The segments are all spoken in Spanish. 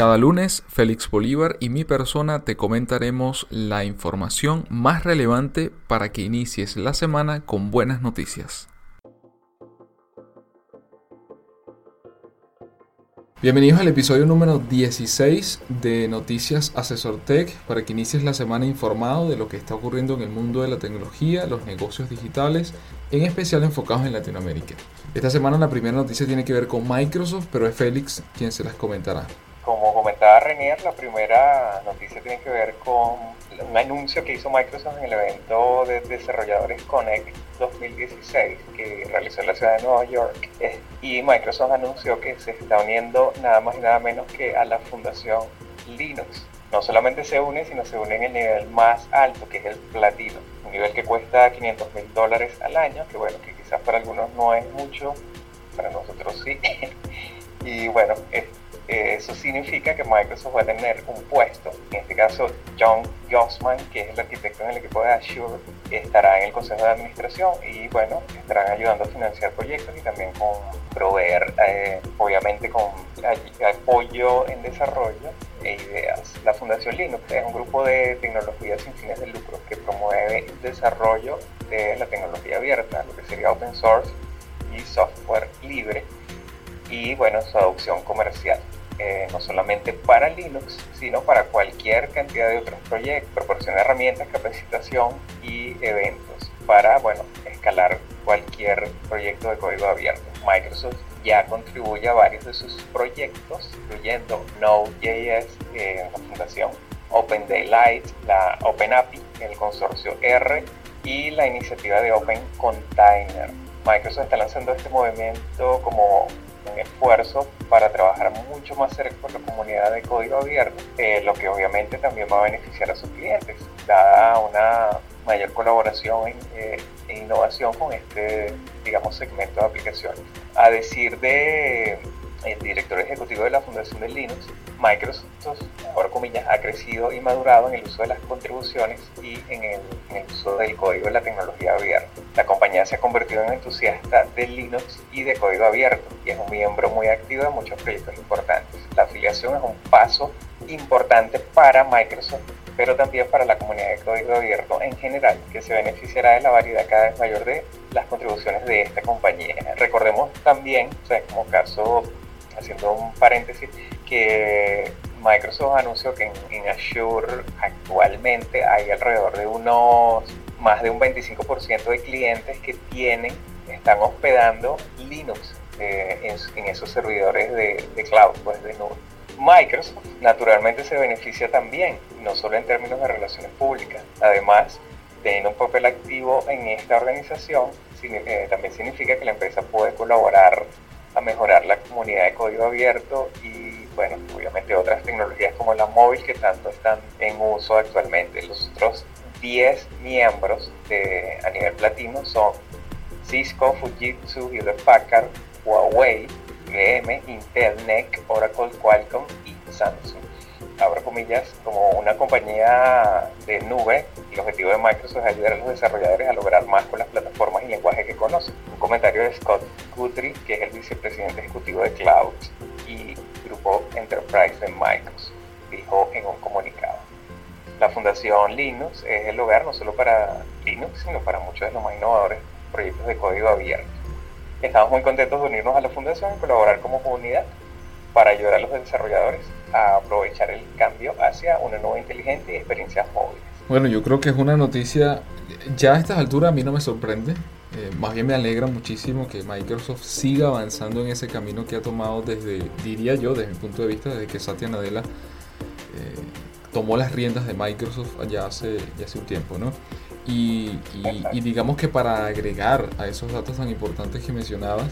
Cada lunes, Félix Bolívar y mi persona te comentaremos la información más relevante para que inicies la semana con buenas noticias. Bienvenidos al episodio número 16 de Noticias Asesor Tech para que inicies la semana informado de lo que está ocurriendo en el mundo de la tecnología, los negocios digitales, en especial enfocados en Latinoamérica. Esta semana la primera noticia tiene que ver con Microsoft, pero es Félix quien se las comentará. Como comentaba Renier, la primera noticia tiene que ver con un anuncio que hizo Microsoft en el evento de desarrolladores Connect 2016 que realizó en la ciudad de Nueva York. Y Microsoft anunció que se está uniendo nada más y nada menos que a la fundación Linux. No solamente se une, sino se une en el nivel más alto, que es el platino. Un nivel que cuesta 500 mil dólares al año, que bueno, que quizás para algunos no es mucho, para nosotros sí. y bueno, es eso significa que Microsoft va a tener un puesto. En este caso, John Gossman, que es el arquitecto en el equipo de Azure, estará en el consejo de administración y bueno, estarán ayudando a financiar proyectos y también con proveer, eh, obviamente, con apoyo en desarrollo e ideas. La Fundación Linux es un grupo de tecnología sin fines de lucro que promueve el desarrollo de la tecnología abierta, lo que sería open source y software libre y bueno, su adopción comercial. Eh, no solamente para Linux, sino para cualquier cantidad de otros proyectos, proporciona herramientas, capacitación y eventos para, bueno, escalar cualquier proyecto de código abierto. Microsoft ya contribuye a varios de sus proyectos, incluyendo Node.js, eh, la fundación Open Daylight, la Open API, el consorcio R y la iniciativa de Open Container. Microsoft está lanzando este movimiento como esfuerzo para trabajar mucho más cerca con la comunidad de código abierto, eh, lo que obviamente también va a beneficiar a sus clientes, dada una mayor colaboración e innovación con este, digamos, segmento de aplicaciones. A decir de el director ejecutivo de la Fundación de Linux, Microsoft, ahora comillas, ha crecido y madurado en el uso de las contribuciones y en el, uso del código de la tecnología abierta. La compañía se ha convertido en entusiasta de Linux y de código abierto y es un miembro muy activo de muchos proyectos importantes. La afiliación es un paso importante para Microsoft pero también para la comunidad de código abierto en general, que se beneficiará de la variedad cada vez mayor de las contribuciones de esta compañía. Recordemos también, o sea, como caso haciendo un paréntesis, que Microsoft anunció que en, Azure actualmente hay alrededor de unos más de un 25% de clientes que tienen, están hospedando Linux eh, en, esos servidores de, cloud, pues de nube. Microsoft naturalmente se beneficia también, no solo en términos de relaciones públicas, además teniendo un papel activo en esta organización, eh, también significa que la empresa puede colaborar a mejorar la comunidad de código abierto y, bueno, obviamente otras tecnologías como la móvil que tanto están en uso actualmente. Los otros 10 miembros de, a nivel platino son Cisco, Fujitsu, Hewlett Packard, Huawei, IBM, Intel, NEC, Oracle, Qualcomm y Samsung abro comillas, como una compañía de nube, el objetivo de Microsoft es ayudar a los desarrolladores a lograr más con las plataformas y lenguajes que conocen. Un comentario de Scott Guthrie, que es el vicepresidente ejecutivo de Cloud y Grupo Enterprise de Microsoft, dijo en un comunicado. La Fundación Linux es el lugar no solo para Linux, sino para muchos de los más innovadores proyectos de código abierto. Estamos muy contentos de unirnos a la Fundación y colaborar como comunidad para ayudar a los desarrolladores a aprovechar el cambio hacia una nueva inteligente y experiencias móviles. Bueno, yo creo que es una noticia, ya a estas alturas a mí no me sorprende, eh, más bien me alegra muchísimo que Microsoft siga avanzando en ese camino que ha tomado desde, diría yo, desde mi punto de vista, desde que Satya Nadella eh, tomó las riendas de Microsoft ya hace, ya hace un tiempo, ¿no? Y, y, digamos que para agregar a esos datos tan importantes que mencionabas,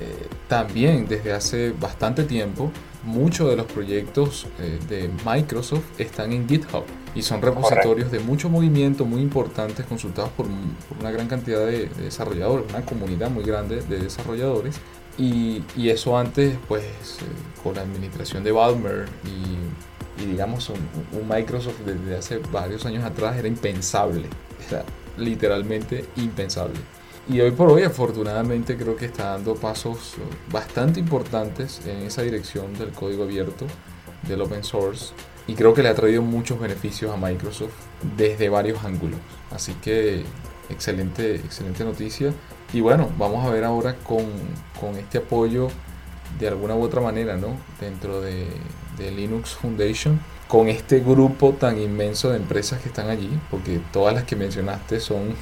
eh, también desde hace bastante tiempo muchos de los proyectos eh, de Microsoft están en GitHub y son repositorios de mucho movimiento muy importantes consultados por, una gran cantidad de, desarrolladores, una comunidad muy grande de desarrolladores. Y, eso antes pues eh, con la administración de Balmer y, digamos un, un, Microsoft desde hace varios años atrás era impensable, era literalmente impensable. Y hoy por hoy, afortunadamente, creo que está dando pasos bastante importantes en esa dirección del código abierto, del open source. Y creo que le ha traído muchos beneficios a Microsoft desde varios ángulos. Así que excelente, excelente noticia. Y bueno, vamos a ver ahora con, con este apoyo de alguna u otra manera, ¿no? Dentro de, de Linux Foundation, con este grupo tan inmenso de empresas que están allí, porque todas las que mencionaste son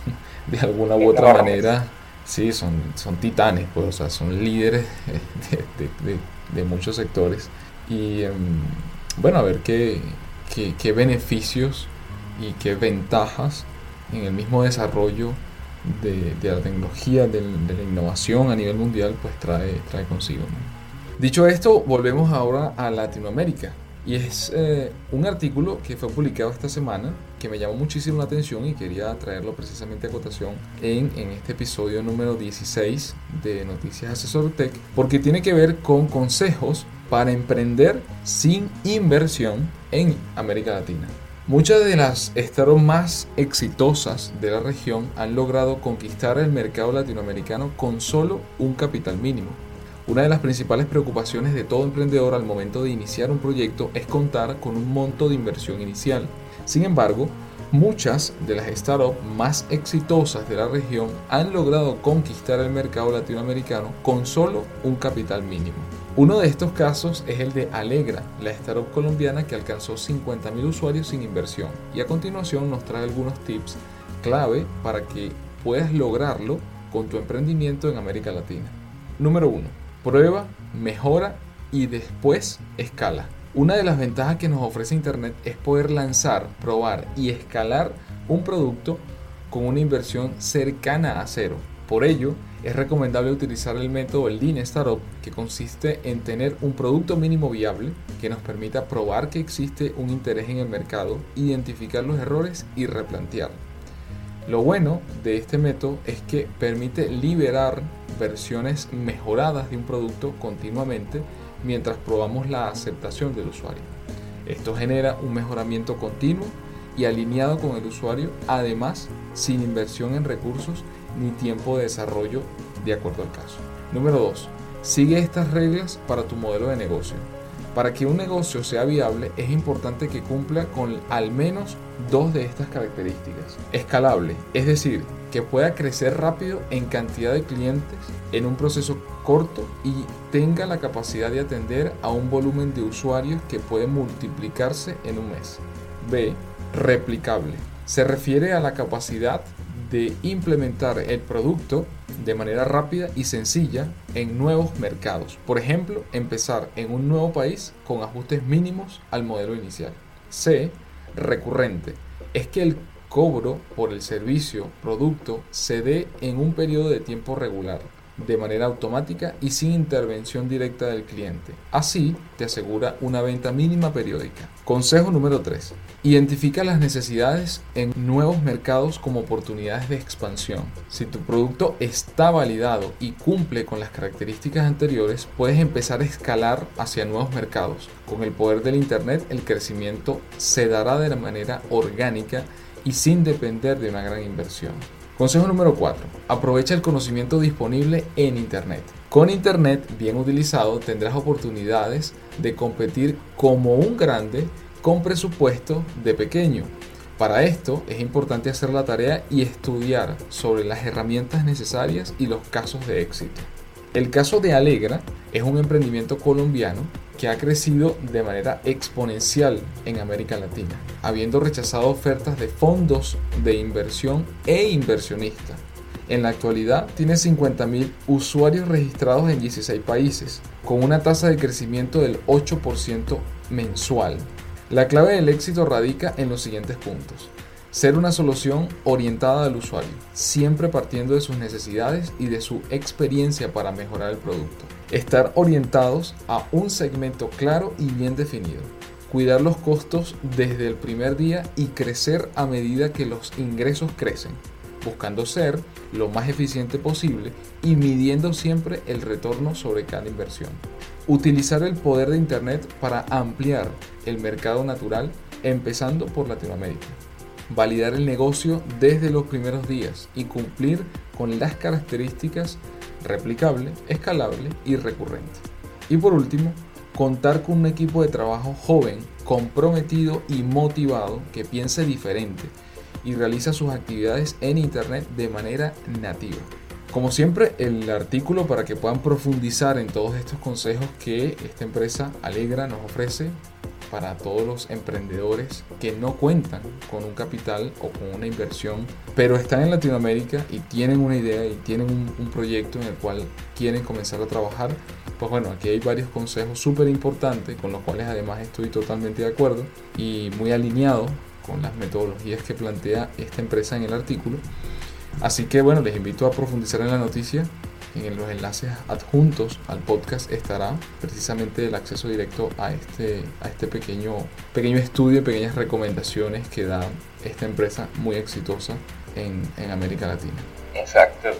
de alguna u otra manera, sí, son, son titanes, pues, o sea, son líderes de, muchos sectores. Y em, bueno, a ver qué, qué, beneficios y qué ventajas en el mismo desarrollo de, la tecnología, de, la innovación a nivel mundial, pues trae, trae consigo. Dicho esto, volvemos ahora a Latinoamérica. Y es eh, un artículo que fue publicado esta semana que me llamó muchísimo la atención y quería traerlo precisamente a cotación en, en este episodio número 16 de Noticias Asesor Tech, porque tiene que ver con consejos para emprender sin inversión en América Latina. Muchas de las startups más exitosas de la región han logrado conquistar el mercado latinoamericano con solo un capital mínimo una de las principales preocupaciones de todo emprendedor al momento de iniciar un proyecto es contar con un monto de inversión inicial. Sin embargo, muchas de las startups más exitosas de la región han logrado conquistar el mercado latinoamericano con solo un capital mínimo. Uno de estos casos es el de Alegra, la startup colombiana que alcanzó 50.000 usuarios sin inversión. Y a continuación nos trae algunos tips clave para que puedas lograrlo con tu emprendimiento en América Latina. Número 1 prueba, mejora y después escala. Una de las ventajas que nos ofrece Internet es poder lanzar, probar y escalar un producto con una inversión cercana a cero. Por ello, es recomendable utilizar el método Lean Startup, que consiste en tener un producto mínimo viable que nos permita probar que existe un interés en el mercado, identificar los errores y replantear. Lo bueno de este método es que permite liberar versiones mejoradas de un producto continuamente mientras probamos la aceptación del usuario. Esto genera un mejoramiento continuo y alineado con el usuario, además sin inversión en recursos ni tiempo de desarrollo de acuerdo al caso. Número 2. Sigue estas reglas para tu modelo de negocio. Para que un negocio sea viable es importante que cumpla con al menos dos de estas características. Escalable, es decir, que pueda crecer rápido en cantidad de clientes en un proceso corto y tenga la capacidad de atender a un volumen de usuarios que puede multiplicarse en un mes. B. Replicable. Se refiere a la capacidad de implementar el producto de manera rápida y sencilla en nuevos mercados. Por ejemplo, empezar en un nuevo país con ajustes mínimos al modelo inicial. C. Recurrente. Es que el cobro por el servicio, producto, se dé en un periodo de tiempo regular, de manera automática y sin intervención directa del cliente. Así te asegura una venta mínima periódica. Consejo número 3. Identifica las necesidades en nuevos mercados como oportunidades de expansión. Si tu producto está validado y cumple con las características anteriores, puedes empezar a escalar hacia nuevos mercados. Con el poder del Internet, el crecimiento se dará de la manera orgánica y sin depender de una gran inversión. Consejo número 4. Aprovecha el conocimiento disponible en Internet. Con Internet bien utilizado tendrás oportunidades de competir como un grande con presupuesto de pequeño. Para esto es importante hacer la tarea y estudiar sobre las herramientas necesarias y los casos de éxito. El caso de Alegra es un emprendimiento colombiano que ha crecido de manera exponencial en América Latina, habiendo rechazado ofertas de fondos de inversión e inversionistas. En la actualidad tiene 50.000 usuarios registrados en 16 países, con una tasa de crecimiento del 8% mensual. La clave del éxito radica en los siguientes puntos. Ser una solución orientada al usuario, siempre partiendo de sus necesidades y de su experiencia para mejorar el producto. Estar orientados a un segmento claro y bien definido. Cuidar los costos desde el primer día y crecer a medida que los ingresos crecen, buscando ser lo más eficiente posible y midiendo siempre el retorno sobre cada inversión. Utilizar el poder de Internet para ampliar el mercado natural, empezando por Latinoamérica validar el negocio desde los primeros días y cumplir con las características replicable, escalable y recurrente. Y por último, contar con un equipo de trabajo joven, comprometido y motivado que piense diferente y realiza sus actividades en Internet de manera nativa. Como siempre, el artículo para que puedan profundizar en todos estos consejos que esta empresa Alegra nos ofrece para todos los emprendedores que no cuentan con un capital o con una inversión, pero están en Latinoamérica y tienen una idea y tienen un, proyecto en el cual quieren comenzar a trabajar. Pues bueno, aquí hay varios consejos súper importantes con los cuales además estoy totalmente de acuerdo y muy alineado con las metodologías que plantea esta empresa en el artículo. Así que bueno, les invito a profundizar en la noticia en los enlaces adjuntos al podcast estará precisamente el acceso directo a este, a este pequeño, pequeño estudio, pequeñas recomendaciones que da esta empresa muy exitosa en, en América Latina. Exacto.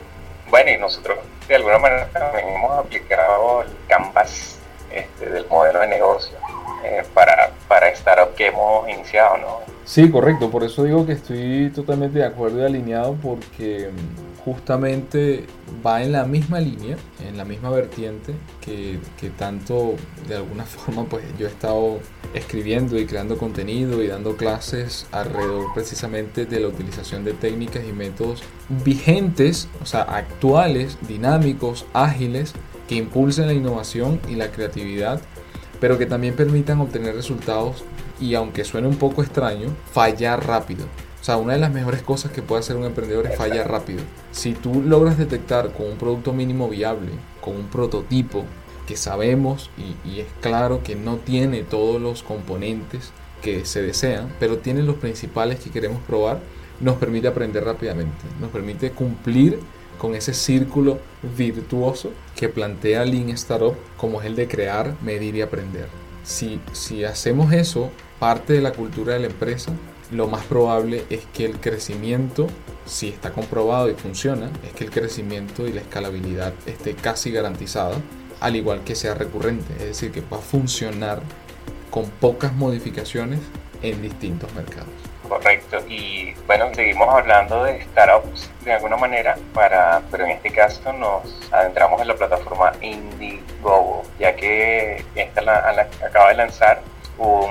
Bueno, y nosotros de alguna manera también hemos aplicado el canvas este, del modelo de negocio eh, para, para startup que hemos iniciado, ¿no? Sí, correcto. Por eso digo que estoy totalmente de acuerdo y alineado porque justamente va en la misma línea, en la misma vertiente que, tanto de alguna forma pues yo he estado escribiendo y creando contenido y dando clases alrededor precisamente de la utilización de técnicas y métodos vigentes, o sea, actuales, dinámicos, ágiles, que impulsen la innovación y la creatividad, pero que también permitan obtener resultados y aunque suene un poco extraño, fallar rápido sea, una de las mejores cosas que puede hacer un emprendedor es fallar rápido. Si tú logras detectar con un producto mínimo viable, con un prototipo que sabemos y, es claro que no tiene todos los componentes que se desean, pero tiene los principales que queremos probar, nos permite aprender rápidamente, nos permite cumplir con ese círculo virtuoso que plantea Lean Startup como es el de crear, medir y aprender. Si, si hacemos eso parte de la cultura de la empresa, lo más probable es que el crecimiento, si está comprobado y funciona, es que el crecimiento y la escalabilidad esté casi garantizada, al igual que sea recurrente, es decir, que va a funcionar con pocas modificaciones en distintos mercados. Correcto, y bueno, seguimos hablando de startups de alguna manera, para, pero en este caso nos adentramos en la plataforma Indiegogo, ya que esta acaba de lanzar un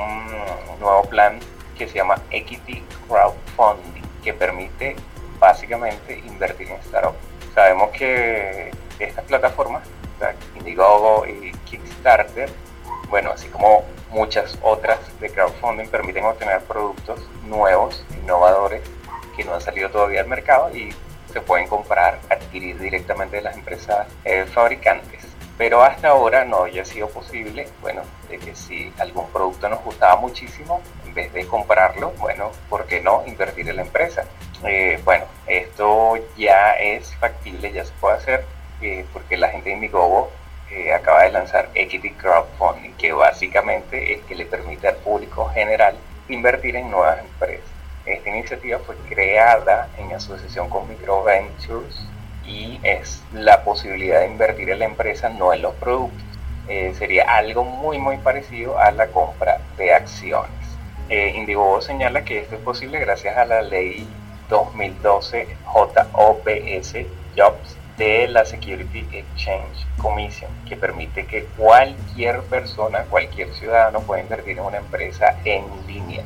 nuevo plan que se llama Equity Crowdfunding, que permite básicamente invertir en startups. Sabemos que estas plataformas, Indiegogo y Kickstarter, bueno, así como muchas otras de crowdfunding, permiten obtener productos nuevos, innovadores, que no han salido todavía al mercado y se pueden comprar, adquirir directamente de las empresas eh, fabricantes. Pero hasta ahora no había sido posible, bueno, de que si algún producto nos gustaba muchísimo, de comprarlo, bueno, ¿por qué no invertir en la empresa? Eh, bueno, esto ya es factible, ya se puede hacer, eh, porque la gente de Indiegogo eh, acaba de lanzar Equity Crowdfunding, que básicamente es que le permite al público general invertir en nuevas empresas. Esta iniciativa fue creada en asociación con Microventures y es la posibilidad de invertir en la empresa, no en los productos. sería algo muy muy parecido a la compra de acciones. Eh, Indiegogo señala que esto es posible gracias a la ley 2012 JOPS Jobs de la Security Exchange Commission, que permite que cualquier persona, cualquier ciudadano pueda invertir en una empresa en línea.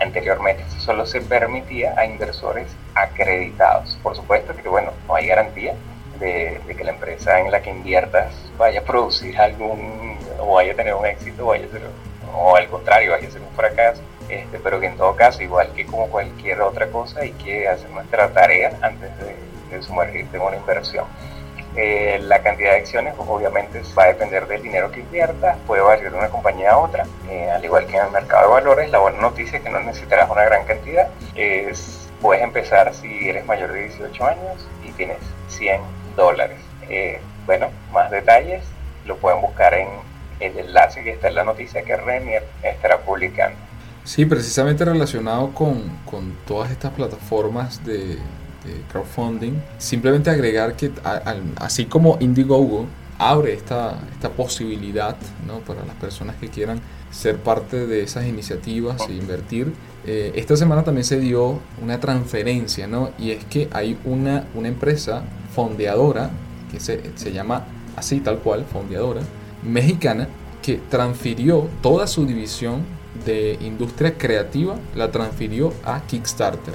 Anteriormente esto solo se permitía a inversores acreditados. Por supuesto que bueno, no hay garantía de, de, que la empresa en la que inviertas vaya a producir algún o vaya a tener un éxito o, vaya a ser, o al contrario vaya a ser un fracaso este, pero que en todo caso, igual que como cualquier otra cosa, hay que hacer nuestra tarea antes de, sumergirte en una inversión. Eh, la cantidad de acciones obviamente va a depender del dinero que inviertas, puede variar de una compañía a otra, eh, al igual que en el mercado de valores, la buena noticia es que no necesitarás una gran cantidad, es, puedes empezar si eres mayor de 18 años y tienes 100 dólares. Eh, bueno, más detalles lo pueden buscar en el enlace que está en la noticia que Renier estará publicando. Sí, precisamente relacionado con, con todas estas plataformas de, crowdfunding, simplemente agregar que así como Indiegogo abre esta, esta posibilidad ¿no? para las personas que quieran ser parte de esas iniciativas e invertir, eh, esta semana también se dio una transferencia, ¿no? Y es que hay una, una empresa fondeadora, que se, se llama así tal cual, fondeadora, mexicana, que transfirió toda su división de industria creativa, la transfirió a Kickstarter.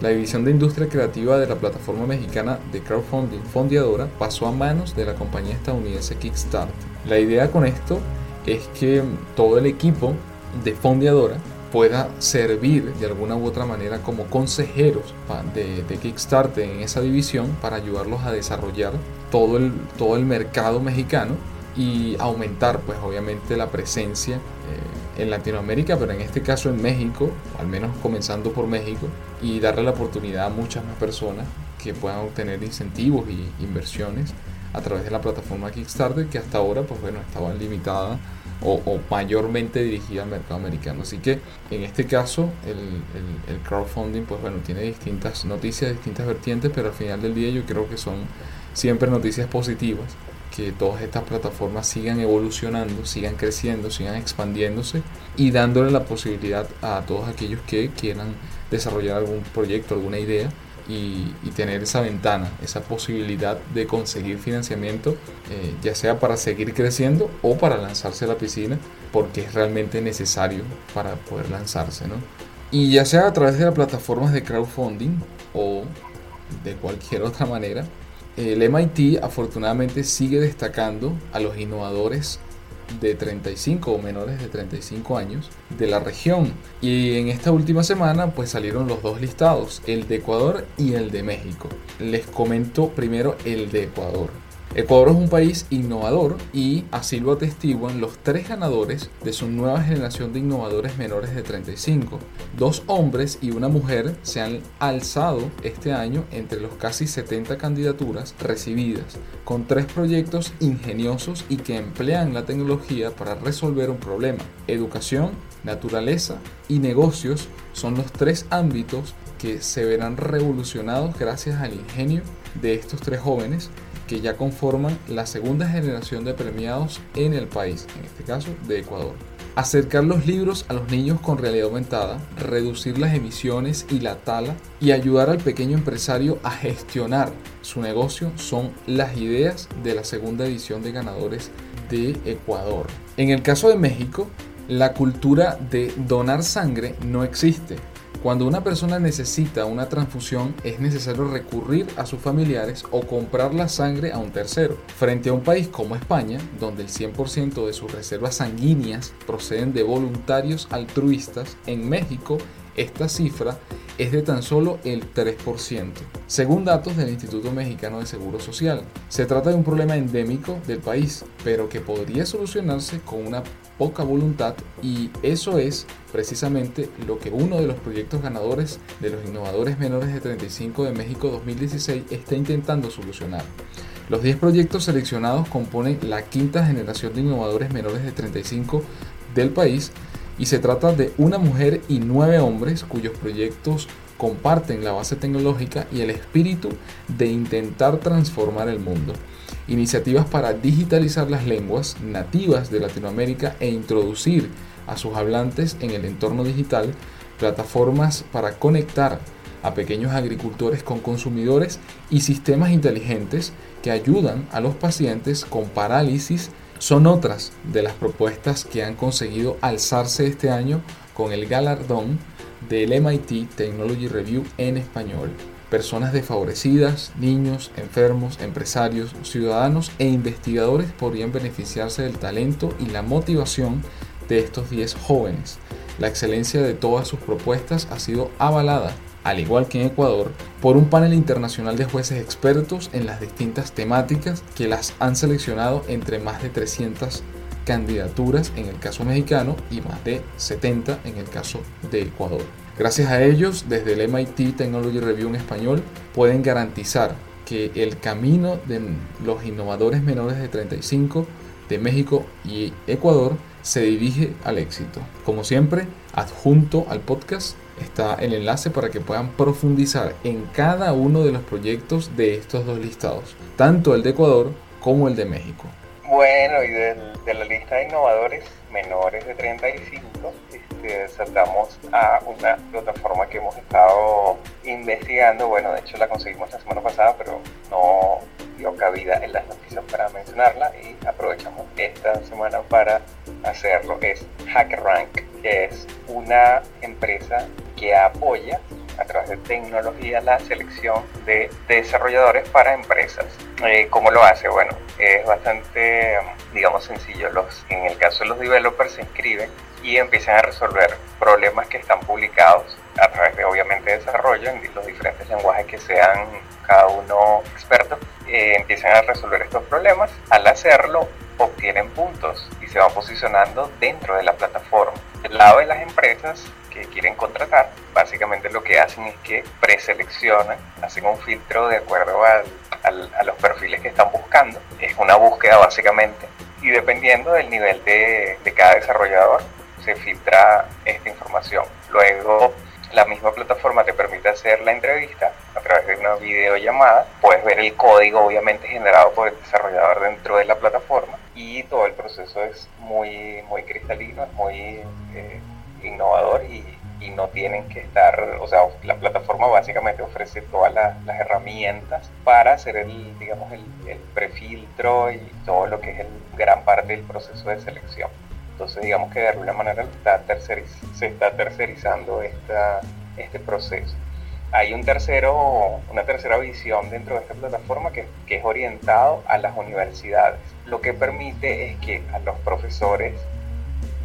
La división de industria creativa de la plataforma mexicana de crowdfunding fondeadora pasó a manos de la compañía estadounidense Kickstarter. La idea con esto es que todo el equipo de fondeadora pueda servir de alguna u otra manera como consejeros de, de, Kickstarter en esa división para ayudarlos a desarrollar todo el, todo el mercado mexicano y aumentar pues obviamente la presencia eh, en Latinoamérica, pero en este caso en México, al menos comenzando por México, y darle la oportunidad a muchas más personas que puedan obtener incentivos y inversiones a través de la plataforma Kickstarter que hasta ahora pues bueno estaba limitada o, mayormente dirigida al mercado americano. Así que en este caso el, crowdfunding pues bueno tiene distintas noticias, distintas vertientes, pero al final del día yo creo que son siempre noticias positivas que todas estas plataformas sigan evolucionando, sigan creciendo, sigan expandiéndose y dándole la posibilidad a todos aquellos que quieran desarrollar algún proyecto, alguna idea y, tener esa ventana, esa posibilidad de conseguir financiamiento, eh, ya sea para seguir creciendo o para lanzarse a la piscina, porque es realmente necesario para poder lanzarse. ¿no? Y ya sea a través de las plataformas de crowdfunding o de cualquier otra manera, el MIT afortunadamente sigue destacando a los innovadores de 35 o menores de 35 años de la región. Y en esta última semana pues salieron los dos listados, el de Ecuador y el de México. Les comento primero el de Ecuador. Ecuador es un país innovador y así lo atestiguan los tres ganadores de su nueva generación de innovadores menores de 35. Dos hombres y una mujer se han alzado este año entre los casi 70 candidaturas recibidas, con tres proyectos ingeniosos y que emplean la tecnología para resolver un problema. Educación, naturaleza y negocios son los tres ámbitos que se verán revolucionados gracias al ingenio de estos tres jóvenes que ya conforman la segunda generación de premiados en el país, en este caso de Ecuador. Acercar los libros a los niños con realidad aumentada, reducir las emisiones y la tala y ayudar al pequeño empresario a gestionar su negocio son las ideas de la segunda edición de ganadores de Ecuador. En el caso de México, la cultura de donar sangre no existe. Cuando una persona necesita una transfusión es necesario recurrir a sus familiares o comprar la sangre a un tercero. Frente a un país como España, donde el 100% de sus reservas sanguíneas proceden de voluntarios altruistas, en México esta cifra es de tan solo el 3%, según datos del Instituto Mexicano de Seguro Social. Se trata de un problema endémico del país, pero que podría solucionarse con una poca voluntad y eso es precisamente lo que uno de los proyectos ganadores de los innovadores menores de 35 de México 2016 está intentando solucionar. Los 10 proyectos seleccionados componen la quinta generación de innovadores menores de 35 del país y se trata de una mujer y nueve hombres cuyos proyectos comparten la base tecnológica y el espíritu de intentar transformar el mundo. Iniciativas para digitalizar las lenguas nativas de Latinoamérica e introducir a sus hablantes en el entorno digital, plataformas para conectar a pequeños agricultores con consumidores y sistemas inteligentes que ayudan a los pacientes con parálisis son otras de las propuestas que han conseguido alzarse este año con el galardón del MIT Technology Review en español. Personas desfavorecidas, niños, enfermos, empresarios, ciudadanos e investigadores podrían beneficiarse del talento y la motivación de estos 10 jóvenes. La excelencia de todas sus propuestas ha sido avalada al igual que en Ecuador, por un panel internacional de jueces expertos en las distintas temáticas que las han seleccionado entre más de 300 candidaturas en el caso mexicano y más de 70 en el caso de Ecuador. Gracias a ellos, desde el MIT Technology Review en español, pueden garantizar que el camino de los innovadores menores de 35 de México y Ecuador se dirige al éxito. Como siempre, adjunto al podcast está el enlace para que puedan profundizar en cada uno de los proyectos de estos dos listados, tanto el de Ecuador como el de México. Bueno, y de, la lista de innovadores menores de 35, este, saltamos a una plataforma que hemos estado investigando. Bueno, de hecho la conseguimos la semana pasada, pero no dio cabida en las noticias para mencionarla y aprovechamos esta semana para hacerlo. Es HackerRank, que es una empresa que apoya a través de tecnología la selección de desarrolladores para empresas. Eh, ¿Cómo lo hace? Bueno, es bastante, digamos, sencillo. Los, en el caso de los developers se inscriben y empiezan a resolver problemas que están publicados a través de, obviamente, desarrollo en los diferentes lenguajes que sean cada uno experto. Eh, empiezan a resolver estos problemas. Al hacerlo, obtienen puntos y se van posicionando dentro de la plataforma. Del lado de las empresas que quieren contratar, básicamente lo que hacen es que preseleccionan, hacen un filtro de acuerdo a los perfiles que están buscando. Es una búsqueda básicamente y dependiendo del nivel de, de cada desarrollador se filtra esta información. Luego la misma plataforma te permite hacer la entrevista a través de una videollamada. Puedes ver el código obviamente generado por el desarrollador dentro de la plataforma y todo el proceso es muy, muy cristalino, es muy eh, innovador y, no tienen que estar, o sea, la plataforma básicamente ofrece todas las, herramientas para hacer el, digamos, el, el prefiltro y todo lo que es el gran parte del proceso de selección. Entonces, digamos que de alguna manera está se está tercerizando esta, este proceso. Hay un tercero, una tercera visión dentro de esta plataforma que, que es orientado a las universidades. Lo que permite es que a los profesores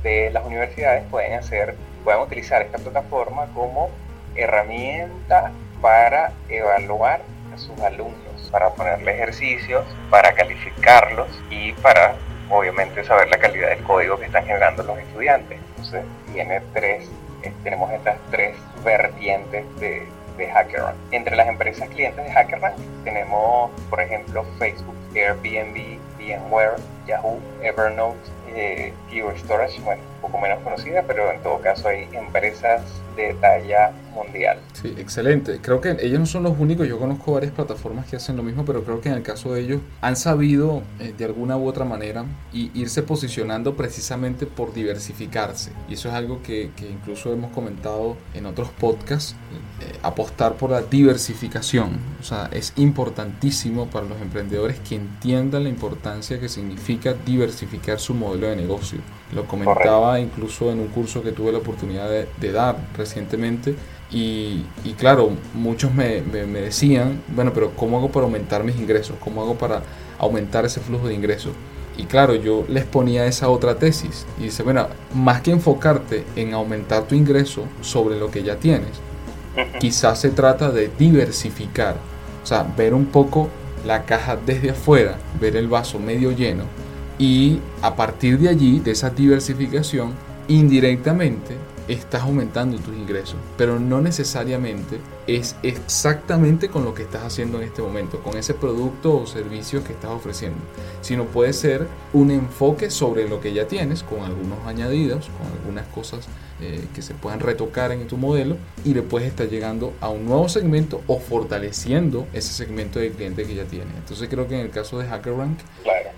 de las universidades pueden hacer, puedan utilizar esta plataforma como herramienta para evaluar a sus alumnos, para ponerle ejercicios, para calificarlos y para obviamente saber la calidad del código que están generando los estudiantes. Entonces, tiene tres, eh, tenemos estas tres vertientes de, de HackerRank. Entre las empresas clientes de HackerRank tenemos, por ejemplo, Facebook, Airbnb, VMware, Yahoo, Evernote, eh, Pure Storage, bueno, un poco menos conocida, pero en todo caso hay empresas de talla mundial. Sí, excelente. Creo que ellos no son los únicos, yo conozco varias plataformas que hacen lo mismo, pero creo que en el caso de ellos han sabido eh, de alguna u otra manera y irse posicionando precisamente por diversificarse. Y eso es algo que, que incluso hemos comentado en otros podcasts, eh, apostar por la diversificación. O sea, es importantísimo para los emprendedores que entiendan la importancia que significa diversificar su modelo de negocio. Lo comentaba incluso en un curso que tuve la oportunidad de, dar recientemente. Y, claro, muchos me, decían, bueno, pero ¿cómo hago para aumentar mis ingresos? ¿Cómo hago para aumentar ese flujo de ingresos? Y claro, yo les ponía esa otra tesis. Y dice, bueno, más que enfocarte en aumentar tu ingreso sobre lo que ya tienes, quizás se trata de diversificar. O sea, ver un poco la caja desde afuera, ver el vaso medio lleno y a partir de allí, de esa diversificación, indirectamente estás aumentando tus ingresos, pero no necesariamente es exactamente con lo que estás haciendo en este momento, con ese producto o servicio que estás ofreciendo, sino puede ser un enfoque sobre lo que ya tienes, con algunos añadidos, con algunas cosas eh, que se puedan retocar en tu modelo y le puedes estar llegando a un nuevo segmento o fortaleciendo ese segmento de cliente que ya tienes. Entonces creo que en el caso de HackerRank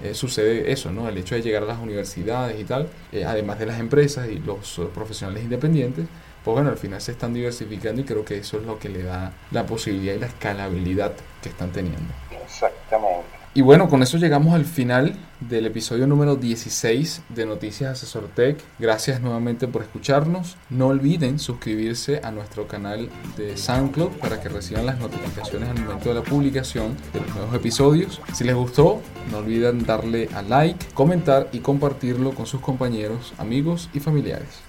eh, sucede eso, ¿no? El hecho de llegar a las universidades y tal, eh, además de las empresas y los profesionales independientes, pues bueno, al final se están diversificando y creo que eso es lo que le da la posibilidad y la escalabilidad que están teniendo. Exactamente. Y bueno, con eso llegamos al final del episodio número 16 de Noticias Asesor Tech. Gracias nuevamente por escucharnos. No olviden suscribirse a nuestro canal de SoundCloud para que reciban las notificaciones al momento de la publicación de los nuevos episodios. Si les gustó, no olviden darle a like, comentar y compartirlo con sus compañeros, amigos y familiares.